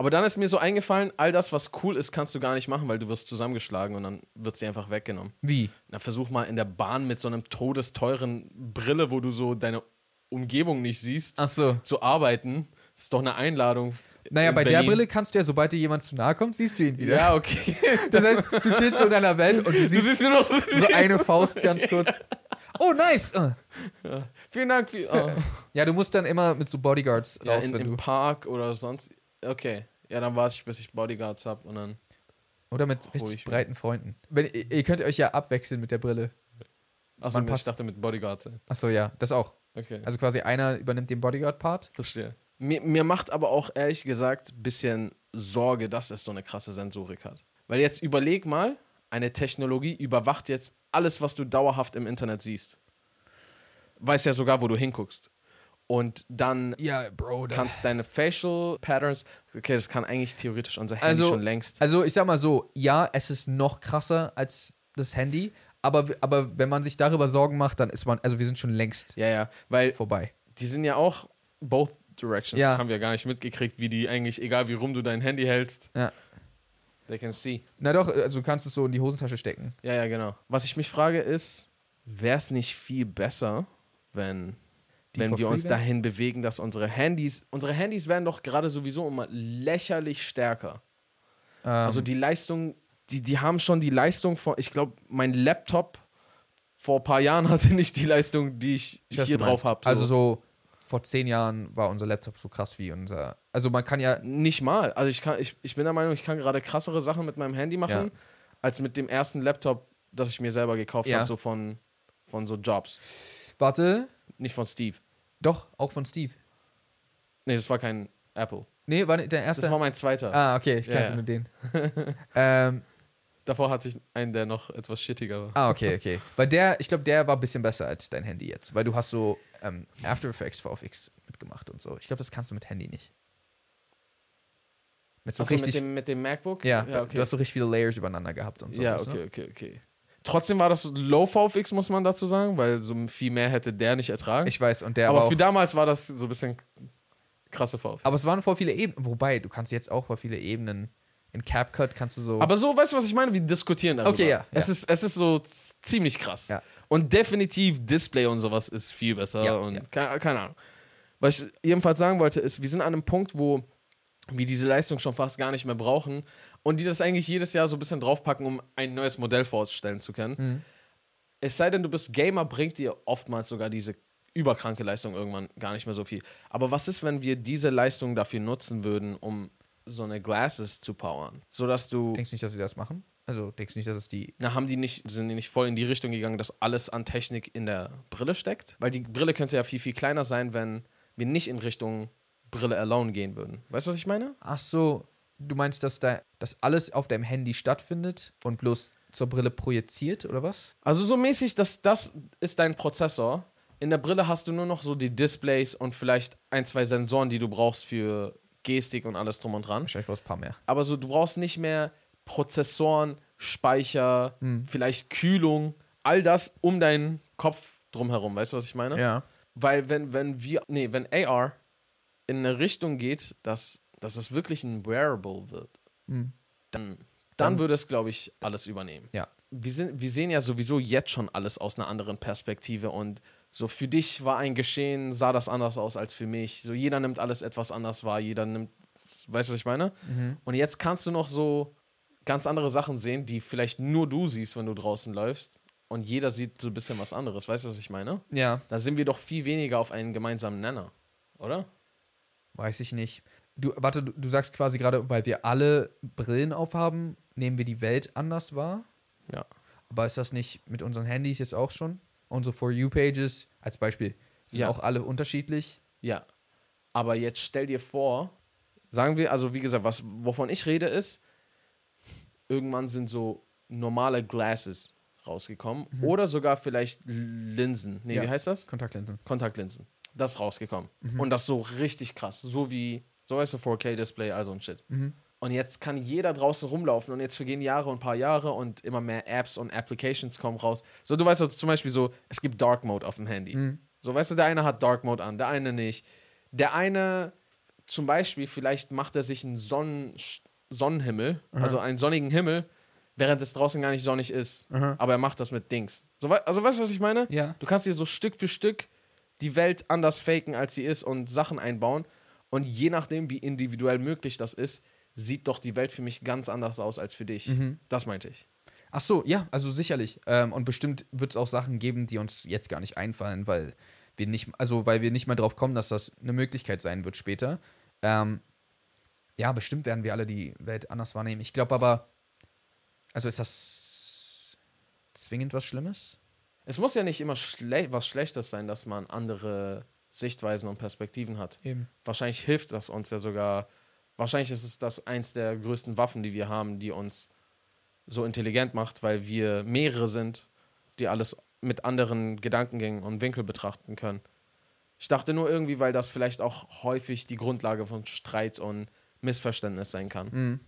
Aber dann ist mir so eingefallen, all das, was cool ist, kannst du gar nicht machen, weil du wirst zusammengeschlagen und dann wird es dir einfach weggenommen. Wie? Na, versuch mal in der Bahn mit so einem todesteuren Brille, wo du so deine Umgebung nicht siehst, so. zu arbeiten. Das ist doch eine Einladung. Naja, bei der Berlin. Brille kannst du ja, sobald dir jemand zu nahe kommt, siehst du ihn wieder. Ja, okay. Das heißt, du chillst so in deiner Welt und du Du siehst siehst nur noch so, so eine Faust ganz kurz. Oh, nice! Ah. Vielen Dank. Wie, oh. Ja, du musst dann immer mit so Bodyguards Ja, raus, in, wenn im du. Park oder sonst. Okay. Ja, dann warte ich, bis ich Bodyguards hab und dann. Oder mit Hol richtig breiten Freunden. Wenn, ihr könnt euch ja abwechseln mit der Brille. Achso, ich dachte mit Bodyguards. Achso, ja, das auch. Okay. Also quasi einer übernimmt den Bodyguard-Part. Verstehe. Mir, mir macht aber auch ehrlich gesagt ein bisschen Sorge, dass es so eine krasse Sensorik hat. Weil jetzt überleg mal, eine Technologie überwacht jetzt alles, was du dauerhaft im Internet siehst. Weiß ja sogar, wo du hinguckst. Und dann Ja, Bro. kannst deine Facial Patterns, okay, das kann eigentlich theoretisch unser Handy Also- schon längst. Also ich sag mal so, ja, es ist noch krasser als das Handy, aber, aber wenn man sich darüber Sorgen macht, dann ist man, also wir sind schon längst Ja, ja, weil vorbei. die sind ja auch both directions. Ja. Das haben wir gar nicht mitgekriegt, wie die eigentlich, egal wie rum du dein Handy hältst, Ja. They can see. Na doch, also du kannst es so in die Hosentasche stecken. Ja, ja, genau. Was ich mich frage ist, wäre es nicht viel besser, wenn, Die wenn wir uns dahin bewegen, dass unsere Handys, unsere Handys werden doch gerade sowieso immer lächerlich stärker. Ähm, Also die Leistung, die, die haben schon die Leistung von, ich glaube, mein Laptop vor ein paar Jahren hatte nicht die Leistung, die ich, ich hier drauf habe. Also so vor zehn Jahren war unser Laptop so krass wie unser. Also man kann ja. Nicht mal. Also ich, kann, ich, ich bin der Meinung, ich kann gerade krassere Sachen mit meinem Handy machen, Ja. als mit dem ersten Laptop, das ich mir selber gekauft Ja. habe, so von, von so Jobs. Warte, Nicht von Steve. doch, auch von Steve. Nee, das war kein Apple. Nee, war der erste. Das war mein zweiter. ah, okay, ich kannte ja. nur den. ähm, Davor hatte ich einen, der noch etwas shittiger war. Ah, okay, okay. Weil der, ich glaube, der war ein bisschen besser als dein Handy jetzt. Weil du hast so ähm, After Effects VFX mitgemacht und so. Ich glaube, das kannst du mit Handy nicht. Mit so Achso, mit richtig. dem, mit dem MacBook? ja, ja, okay. du hast so richtig viele Layers übereinander gehabt und so. ja, okay, okay, okay. Trotzdem war das Low VFX, muss man dazu sagen, weil so viel mehr hätte der nicht ertragen. Ich weiß, und der aber war auch. für damals war das so ein bisschen krasse VFX. Aber es waren voll viele Ebenen. Wobei, du kannst jetzt auch voll viele Ebenen. In CapCut kannst du so. Aber so, weißt du, was ich meine? Wir diskutieren darüber. Okay, ja, Es, ja. Ist, es ist so ziemlich krass. Ja. Und definitiv Display und sowas ist viel besser. Ja, und ja. Keine, keine Ahnung. Was ich jedenfalls sagen wollte, ist, wir sind an einem Punkt, wo wir diese Leistung schon fast gar nicht mehr brauchen und die das eigentlich jedes Jahr so ein bisschen draufpacken, um ein neues Modell vorstellen zu können. Mhm. Es sei denn, du bist Gamer, bringt dir oftmals sogar diese überkranke Leistung irgendwann gar nicht mehr so viel. Aber was ist, wenn wir diese Leistung dafür nutzen würden, um so eine Glasses zu powern? Sodass du. denkst nicht, dass sie das machen? Also denkst du nicht, dass es die. Na, haben die nicht, sind die nicht voll in die Richtung gegangen, dass alles an Technik in der Brille steckt? Weil die Brille könnte ja viel, viel kleiner sein, wenn wir nicht in Richtung Brille alone gehen würden. Weißt du, was ich meine? Ach so, du meinst, dass da dass alles auf deinem Handy stattfindet und bloß zur Brille projiziert oder was? Also so mäßig, dass das ist dein Prozessor. In der Brille hast du nur noch so die Displays und vielleicht ein, zwei Sensoren, die du brauchst für Gestik und alles drum und dran. Wahrscheinlich bloß ein paar mehr. Aber so, du brauchst nicht mehr Prozessoren, Speicher, Hm. vielleicht Kühlung, all das um deinen Kopf drumherum. Weißt du, was ich meine? Ja. Weil wenn, wenn wir, nee, wenn AR in eine Richtung geht, dass, dass es wirklich ein Wearable wird, Hm. dann, dann, Dann- würde es, glaube ich, alles übernehmen. Ja. Wir, sind, wir sehen ja sowieso jetzt schon alles aus einer anderen Perspektive und so für dich war ein Geschehen, sah das anders aus als für mich. So jeder nimmt alles etwas anders wahr, jeder nimmt, weißt du, was ich meine? Mhm. Und jetzt kannst du noch so ganz andere Sachen sehen, die vielleicht nur du siehst, wenn du draußen läufst. Und jeder sieht so ein bisschen was anderes. Weißt du, was ich meine? Ja, Da sind wir doch viel weniger auf einen gemeinsamen Nenner, oder? weiß ich nicht. Du, warte, du, du sagst quasi gerade, weil wir alle Brillen aufhaben, nehmen wir die Welt anders wahr. Ja. Aber ist das nicht mit unseren Handys jetzt auch schon? Unsere For You-Pages als Beispiel sind Ja. auch alle unterschiedlich. Ja. Aber jetzt stell dir vor, sagen wir, also wie gesagt, was, wovon ich rede, ist, irgendwann sind so normale Glasses rausgekommen. Oder sogar vielleicht Linsen. Nee, Ja. wie heißt das? Kontaktlinsen. Kontaktlinsen. Das ist rausgekommen. Und das so richtig krass. So wie, so weißt du, 4K-Display, also ein Shit. Und jetzt kann jeder draußen rumlaufen und jetzt vergehen Jahre und ein paar Jahre und immer mehr Apps und Applications kommen raus. So, du weißt doch zum Beispiel so, es gibt Dark Mode auf dem Handy. So, weißt du, der eine hat Dark Mode an, der eine nicht. Der eine, zum Beispiel, vielleicht macht er sich einen Sonnen Sonnenhimmel, also einen sonnigen Himmel, während es draußen gar nicht sonnig ist. Aber er macht das mit Dings. So, also, weißt du, was ich meine? Ja. Du kannst dir so Stück für Stück die Welt anders faken, als sie ist und Sachen einbauen. Und je nachdem, wie individuell möglich das ist, sieht doch die Welt für mich ganz anders aus als für dich. Das meinte ich. Ach so, ja, also sicherlich. Ähm, und bestimmt wird es auch Sachen geben, die uns jetzt gar nicht einfallen, weil wir nicht, also weil wir nicht mal drauf kommen, dass das eine Möglichkeit sein wird später. Ähm, ja, bestimmt werden wir alle die Welt anders wahrnehmen. Ich glaube aber, also ist das zwingend was Schlimmes? Es muss ja nicht immer schle was Schlechtes sein, dass man andere Sichtweisen und Perspektiven hat. Eben. Wahrscheinlich hilft das uns ja sogar. Wahrscheinlich ist es das eins der größten Waffen, die wir haben, die uns so intelligent macht, weil wir mehrere sind, die alles mit anderen Gedankengängen und Winkel betrachten können. Ich dachte nur irgendwie, weil das vielleicht auch häufig die Grundlage von Streit und Missverständnis sein kann. Mhm.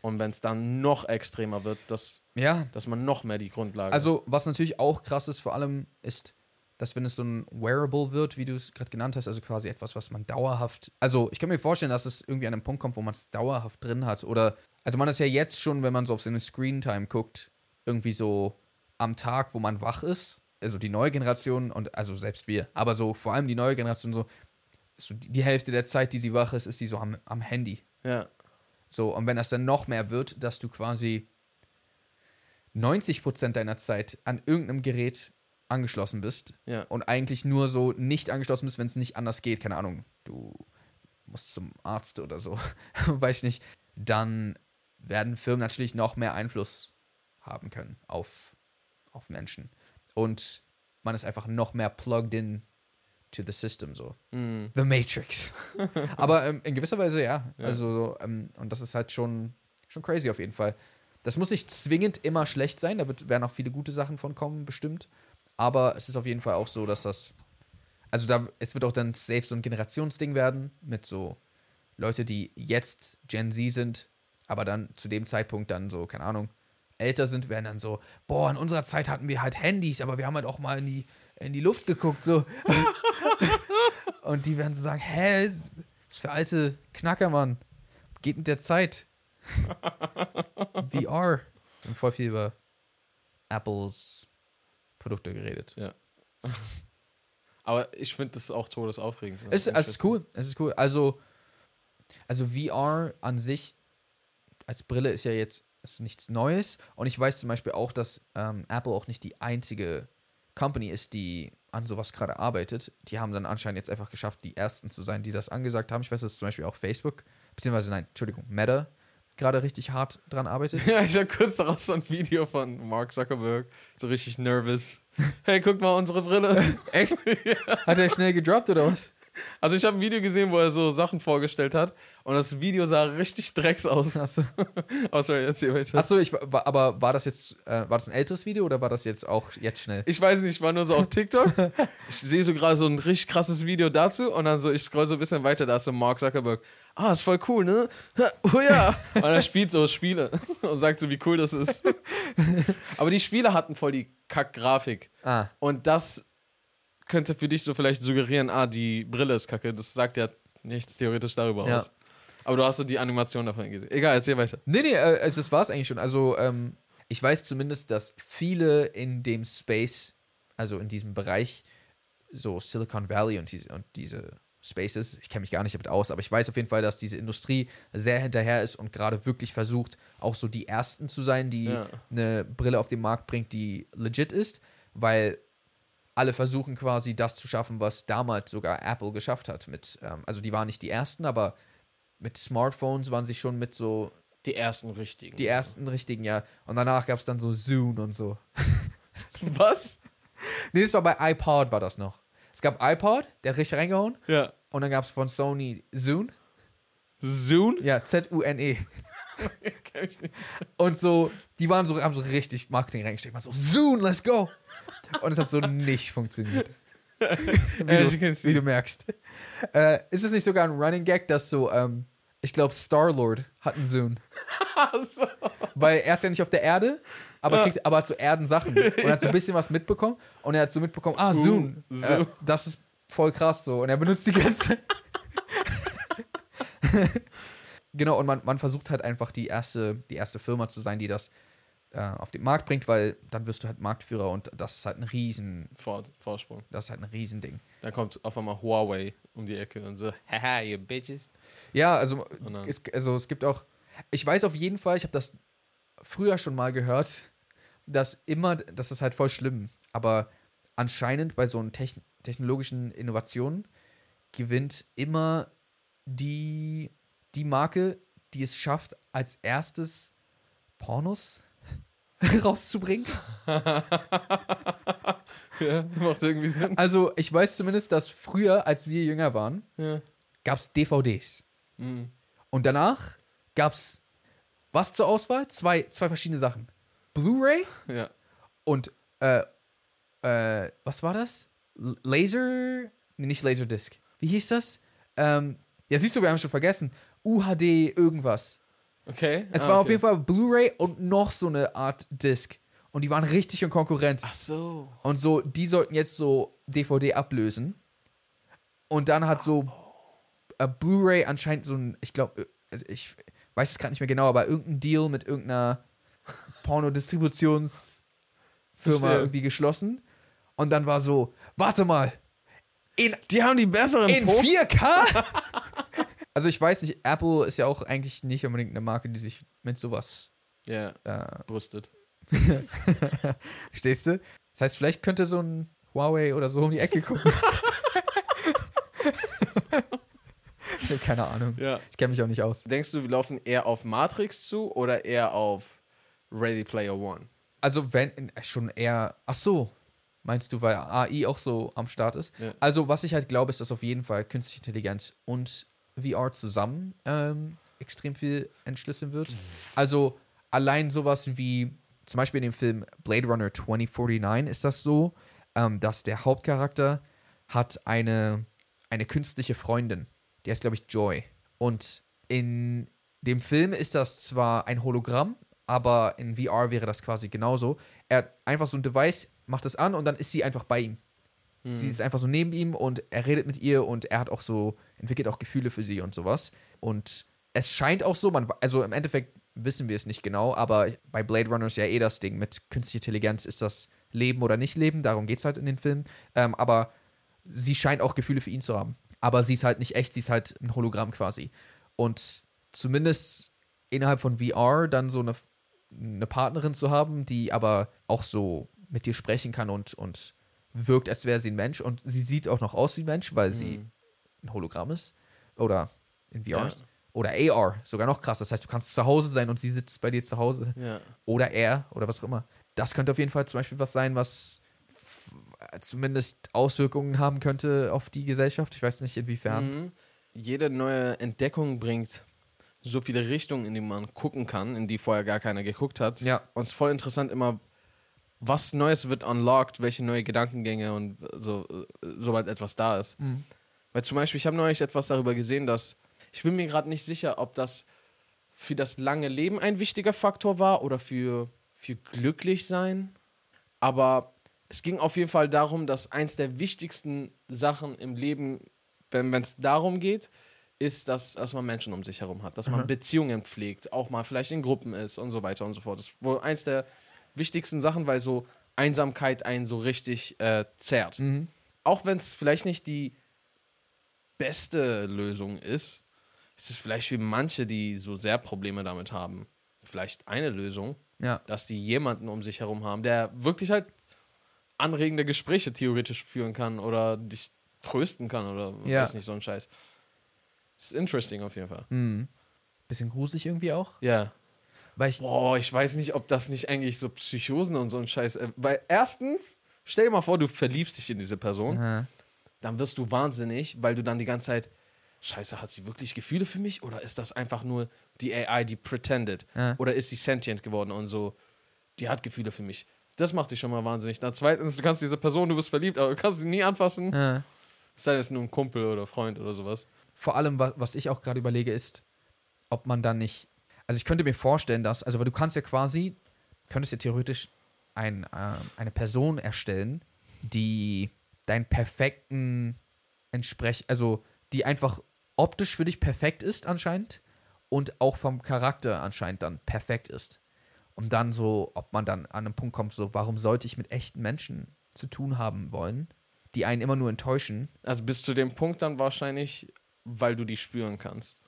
Und wenn es dann noch extremer wird, dass, Ja, dass man noch mehr die Grundlage. Also, was natürlich auch krass ist, vor allem, ist, dass wenn es so ein Wearable wird, wie du es gerade genannt hast, also quasi etwas, was man dauerhaft. Also, ich kann mir vorstellen, dass es irgendwie an einem Punkt kommt, wo man es dauerhaft drin hat. Oder, also man ist ja jetzt schon, wenn man so auf seine Screen-Time guckt, irgendwie so am Tag, wo man wach ist. Also die neue Generation und also selbst wir, aber so vor allem die neue Generation, so, so die, die Hälfte der Zeit, die sie wach ist, ist sie so am, am Handy. ja. So, und wenn das dann noch mehr wird, dass du quasi 90% deiner Zeit an irgendeinem Gerät angeschlossen bist Ja. und eigentlich nur so nicht angeschlossen bist, wenn es nicht anders geht, keine Ahnung, du musst zum Arzt oder so, weiß ich nicht, dann werden Firmen natürlich noch mehr Einfluss haben können auf, auf Menschen. Und man ist einfach noch mehr plugged in to the system so. Mm. The Matrix. Aber ähm, in gewisser Weise ja. Ja. Also, ähm, und das ist halt schon, schon crazy auf jeden Fall. Das muss nicht zwingend immer schlecht sein, da wird, werden auch viele gute Sachen von kommen, bestimmt. Aber es ist auf jeden Fall auch so, dass das. Also da, es wird auch dann safe so ein Generationsding werden, mit so Leute, die jetzt Gen Z sind, aber dann zu dem Zeitpunkt dann so, keine Ahnung, älter sind, werden dann so, boah, in unserer Zeit hatten wir halt Handys, aber wir haben halt auch mal in die, in die Luft geguckt, so. Und die werden so sagen, hä, ist für alte Knacker, Mann. Geht mit der Zeit. VR. Wir haben voll viel über Apples Produkte geredet. Ja. Aber ich finde das auch todesaufregend. Es, es ist cool. Es ist cool. Also, also VR an sich als Brille ist ja jetzt ist nichts Neues. Und ich weiß zum Beispiel auch, dass ähm, Apple auch nicht die einzige Company ist, die an sowas gerade arbeitet. Die haben dann anscheinend jetzt einfach geschafft, die ersten zu sein, die das angesagt haben. Ich weiß, dass zum Beispiel auch Facebook, beziehungsweise nein, Entschuldigung, Meta gerade richtig hart dran arbeitet. Ja, ich habe kurz daraus so ein Video von Mark Zuckerberg, so richtig nervous. Hey, guck mal unsere Brille. Echt? Hat er schnell gedroppt oder was? Also ich habe ein Video gesehen, wo er so Sachen vorgestellt hat und das Video sah richtig drecks aus. Achso, Oh, sorry, erzähl weiter. Achso ich, aber war das jetzt, äh, war das ein älteres Video oder war das jetzt auch jetzt schnell? Ich weiß nicht, ich war nur so auf TikTok. Ich sehe so gerade so ein richtig krasses Video dazu und dann so, ich scroll so ein bisschen weiter, da ist so Mark Zuckerberg. Ah, ist voll cool, ne? Oh ja. Und er spielt so Spiele und sagt so, wie cool das ist. Aber die Spiele hatten voll die Kack-Grafik. Ah, Und das könnte für dich so vielleicht suggerieren, ah, die Brille ist kacke. Das sagt ja nichts theoretisch darüber Ja. aus. Aber du hast so die Animation davon gesehen. Egal, erzähl weiter. Nee, nee, äh, also das war es eigentlich schon. Also, ähm, ich weiß zumindest, dass viele in dem Space, also in diesem Bereich, so Silicon Valley und diese, und diese Spaces, ich kenne mich gar nicht damit aus, aber ich weiß auf jeden Fall, dass diese Industrie sehr hinterher ist und gerade wirklich versucht, auch so die Ersten zu sein, die Ja. eine Brille auf den Markt bringt, die legit ist, weil alle versuchen quasi das zu schaffen, was damals sogar Apple geschafft hat. Mit, ähm, also die waren nicht die Ersten, aber mit Smartphones waren sie schon mit so Die ersten richtigen. die ersten richtigen, ja. Und danach gab es dann so Zune und so. Was? Nee, das war bei iPod war das noch. Es gab iPod, der hat richtig reingehauen. Ja. Und dann gab es von Sony Zune. Zune? Ja, Z-U-N-E. Und so, die waren so, haben so richtig Marketing reingesteckt. Man so, Zune, let's go. Und es hat so nicht funktioniert. Wie, Äh, du, wie du merkst. Äh, ist es nicht sogar ein Running Gag, dass so, ähm, ich glaube, Star-Lord hat einen Zune. so. Weil er ist ja nicht auf der Erde, aber, Ja. kriegt, aber hat so Erdensachen. Und er hat so ein bisschen was mitbekommen. Und er hat so mitbekommen, ah, Uh, Zoom. Äh, Zoom. das ist voll krass so. Und er benutzt die ganze Genau, und man, man versucht halt einfach die erste, die erste Firma zu sein, die das äh, auf den Markt bringt, weil dann wirst du halt Marktführer und das ist halt ein riesen, Vor, Vorsprung. das ist halt ein Riesending. Dann kommt auf einmal Huawei um die Ecke und so, haha, you bitches. Ja, also, es, also es gibt auch, ich weiß auf jeden Fall, ich habe das früher schon mal gehört, dass immer, das ist halt voll schlimm, aber anscheinend bei so einen techn technologischen Innovationen gewinnt immer die, die Marke, die es schafft, als erstes Pornos rauszubringen. Ja, macht irgendwie Sinn. Also ich weiß zumindest, dass früher, als wir jünger waren, Ja. gab es DVDs. Mhm. Und danach gab es was zur Auswahl? Zwei, zwei verschiedene Sachen. Blu-ray ja. und äh, äh, was war das? Laser? Nee, nicht Laserdisc. Wie hieß das? Ähm, ja, siehst du, wir haben schon vergessen. UHD irgendwas. Okay. Es Ah, war auf okay. jeden Fall Blu-ray und noch so eine Art Disc. Und die waren richtig in Konkurrenz. Ach so. Und so, die sollten jetzt so DVD ablösen. Und dann hat so äh, Blu-ray anscheinend so ein, ich glaube, also ich weiß es gerade nicht mehr genau, aber irgendein Deal mit irgendeiner Pornodistributionsfirma irgendwie geschlossen. Und dann war so, warte mal, in, Die haben die besseren in Pro- 4K? also ich weiß nicht, Apple ist ja auch eigentlich nicht unbedingt eine Marke, die sich mit sowas Ja, äh, brüstet. Stehst du? Das heißt, vielleicht könnte so ein Huawei oder so um die Ecke gucken. ich habe keine Ahnung. Ja. Ich kenne mich auch nicht aus. Denkst du, wir laufen eher auf Matrix zu oder eher auf Ready Player One? Also, wenn äh, schon eher. Ach so. Meinst du, weil AI auch so am Start ist? Ja. Also, was ich halt glaube, ist, dass auf jeden Fall künstliche Intelligenz und VR zusammen ähm, extrem viel entschlüsseln wird. Also, allein sowas wie, zum Beispiel in dem Film Blade Runner 2049 ist das so, ähm, dass der Hauptcharakter hat eine, eine künstliche Freundin. Die heißt, glaube ich, Joy. Und in dem Film ist das zwar ein Hologramm, aber in VR wäre das quasi genauso. Er hat einfach so ein Device, macht es an und dann ist sie einfach bei ihm. Sie ist einfach so neben ihm und er redet mit ihr und er hat auch so, entwickelt auch Gefühle für sie und sowas. Und es scheint auch so, man, also im Endeffekt wissen wir es nicht genau, aber bei Blade Runner ist ja eh das Ding mit künstlicher Intelligenz, ist das Leben oder nicht Leben, darum geht es halt in den Filmen. Ähm, aber sie scheint auch Gefühle für ihn zu haben. Aber sie ist halt nicht echt, sie ist halt ein Hologramm quasi. Und zumindest innerhalb von VR dann so eine, eine Partnerin zu haben, die aber auch so mit dir sprechen kann und, und wirkt, als wäre sie ein Mensch. Und sie sieht auch noch aus wie ein Mensch, weil sie ein Hologramm ist. Oder in VR. Ja. Oder AR, sogar noch krass. Das heißt, du kannst zu Hause sein und sie sitzt bei dir zu Hause. Ja. Oder er oder was auch immer. Das könnte auf jeden Fall zum Beispiel was sein, was zumindest Auswirkungen haben könnte auf die Gesellschaft. Ich weiß nicht inwiefern. Mhm. Jede neue Entdeckung bringt so viele Richtungen, in die man gucken kann, in die vorher gar keiner geguckt hat. Ja. Und es ist voll interessant immer, was Neues wird unlocked, welche neue Gedankengänge und so, sobald etwas da ist. Mhm. Weil zum Beispiel, ich habe neulich etwas darüber gesehen, dass ich bin mir gerade nicht sicher, ob das für das lange Leben ein wichtiger Faktor war oder für, für glücklich sein. Aber es ging auf jeden Fall darum, dass eins der wichtigsten Sachen im Leben, wenn es darum geht, ist, dass, dass man Menschen um sich herum hat, dass man Beziehungen pflegt, auch mal vielleicht in Gruppen ist und so weiter und so fort. Das ist wohl eins der wichtigsten Sachen, weil so Einsamkeit einen so richtig äh, zerrt. Auch wenn es vielleicht nicht die beste Lösung ist, ist es vielleicht für manche, die so sehr Probleme damit haben, vielleicht eine Lösung, Ja. dass die jemanden um sich herum haben, der wirklich halt anregende Gespräche theoretisch führen kann oder dich trösten kann oder Ja. weiß nicht, so ein Scheiß. Ist interesting auf jeden Fall. Mhm. Bisschen gruselig irgendwie auch. Ja. Weil ich, Boah, ich weiß nicht, ob das nicht eigentlich so Psychosen und so ein Scheiß. Äh, weil erstens, stell dir mal vor, du verliebst dich in diese Person, Aha. dann wirst du wahnsinnig, weil du dann die ganze Zeit, Scheiße, hat sie wirklich Gefühle für mich oder ist das einfach nur die AI, die pretended? Ja. Oder ist sie sentient geworden und so, die hat Gefühle für mich? Das macht dich schon mal wahnsinnig. Na, zweitens, du kannst diese Person, du bist verliebt, aber du kannst sie nie anfassen. Ja. Sei es nur ein Kumpel oder Freund oder sowas. Vor allem, wa- was ich auch gerade überlege, ist, ob man dann nicht. Also ich könnte mir vorstellen, dass, also weil du kannst ja quasi, könntest ja theoretisch ein, äh, eine Person erstellen, die deinen perfekten entsprech, also die einfach optisch für dich perfekt ist anscheinend und auch vom Charakter anscheinend dann perfekt ist. Und dann so, ob man dann an einen Punkt kommt, so, warum sollte ich mit echten Menschen zu tun haben wollen, die einen immer nur enttäuschen? Also bis zu dem Punkt dann wahrscheinlich, weil du die spüren kannst.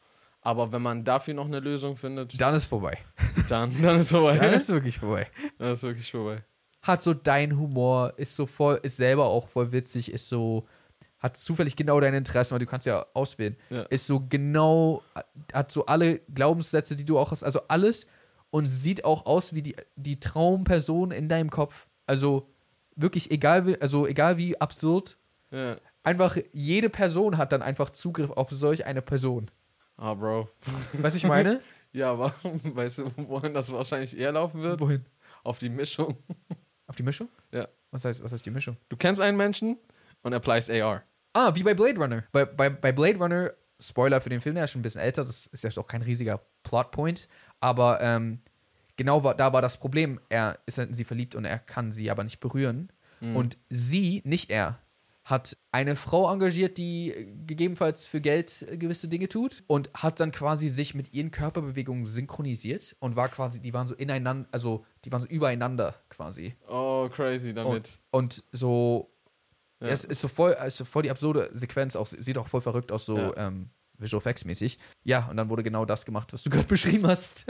Aber wenn man dafür noch eine Lösung findet, Dann ist vorbei. dann, dann ist vorbei. Dann ist wirklich vorbei. Dann ist wirklich vorbei. hat so dein Humor, ist so voll, ist selber auch voll witzig, ist so, hat zufällig genau deine Interessen, weil du kannst ja auswählen. Ja. Ist so genau, hat so alle Glaubenssätze, die du auch hast, also alles und sieht auch aus wie die, die Traumperson in deinem Kopf. Also wirklich egal wie, also egal wie absurd, Ja. einfach jede Person hat dann einfach Zugriff auf solch eine Person. Ah, Bro. Weißt du, ich meine? Ja, aber weißt du, wohin das wahrscheinlich eher laufen wird? Wohin? Auf die Mischung. Auf die Mischung? Ja. Was heißt, was heißt die Mischung? Du kennst einen Menschen und applies AR. Ah, wie bei Blade Runner. Bei, bei, bei Blade Runner, Spoiler für den Film, der ist schon ein bisschen älter, das ist ja auch kein riesiger Plotpoint, aber ähm, genau war, da war das Problem, er ist in sie verliebt und er kann sie aber nicht berühren. Und sie, nicht er, hat eine Frau engagiert, die äh, gegebenenfalls für Geld äh, gewisse Dinge tut und hat dann quasi sich mit ihren Körperbewegungen synchronisiert und war quasi, die waren so ineinander, also die waren so übereinander quasi. Oh, crazy damit. Und so, Ja. es ist so voll, es ist so voll die absurde Sequenz, auch, sieht auch voll verrückt aus, so Ja. ähm, Visual Effects mäßig. Ja, und dann wurde genau das gemacht, was du gerade beschrieben hast.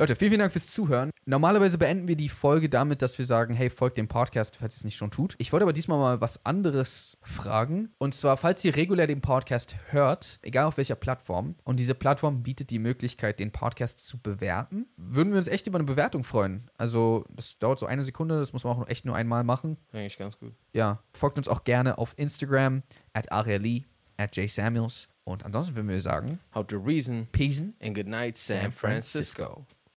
Leute, vielen, vielen Dank fürs Zuhören. Normalerweise beenden wir die Folge damit, dass wir sagen, hey, folgt dem Podcast, falls ihr es nicht schon tut. Ich wollte aber diesmal mal was anderes fragen. Und zwar, falls ihr regulär den Podcast hört, egal auf welcher Plattform, und diese Plattform bietet die Möglichkeit, den Podcast zu bewerten, würden wir uns echt über eine Bewertung freuen. Also, das dauert so eine Sekunde, das muss man auch echt nur einmal machen Eigentlich ganz gut. ja, folgt uns auch gerne auf Instagram, at Arieli, at jsamuels. Und ansonsten würden wir sagen, How to reason Peace. and good night, San. Francisco.